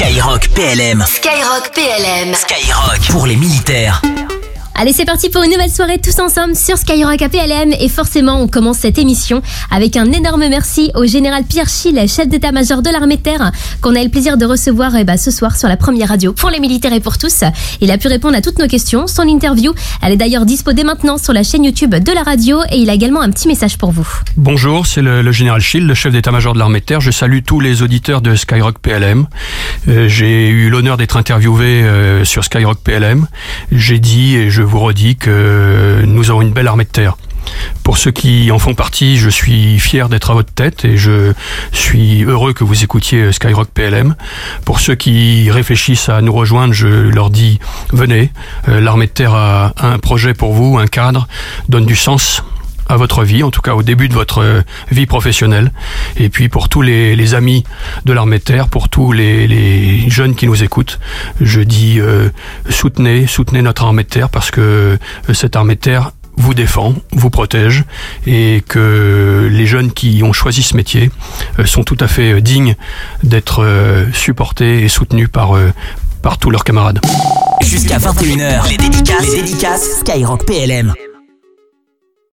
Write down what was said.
Skyrock PLM. Skyrock PLM. Skyrock pour les militaires. Allez, c'est parti pour une nouvelle soirée tous ensemble sur Skyrock APLM. Et forcément, on commence cette émission avec un énorme merci au général Pierre Schill, chef d'état-major de l'armée terre, qu'on a eu le plaisir de recevoir eh ben, ce soir sur la première radio pour les militaires et pour tous. Il a pu répondre à toutes nos questions. Son interview, elle est d'ailleurs dispo dès maintenant sur la chaîne YouTube de la radio et il a également un petit message pour vous. Bonjour, c'est le, général Schill, le chef d'état-major de l'armée terre. Je salue tous les auditeurs de Skyrock PLM. Euh, J'ai eu l'honneur d'être interviewé euh, sur Skyrock PLM. J'ai dit et je vous redis que nous avons une belle armée de terre. Pour ceux qui en font partie, je suis fier d'être à votre tête et je suis heureux que vous écoutiez Skyrock PLM. Pour ceux qui réfléchissent à nous rejoindre, je leur dis venez. Euh, L'armée de terre a un projet pour vous, un cadre, donne du sens à votre vie, en tout cas au début de votre euh, vie professionnelle. Et puis pour tous les, les amis de l'armée de terre, pour tous les, les, jeunes qui nous écoutent, je dis euh, soutenez, soutenez notre armée de terre parce que euh, cette armée de terre vous défend, vous protège et que les jeunes qui ont choisi ce métier euh, sont tout à fait dignes d'être supportés et soutenus par, par tous leurs camarades. Jusqu'à 21h, les dédicaces, les dédicaces Skyrock PLM.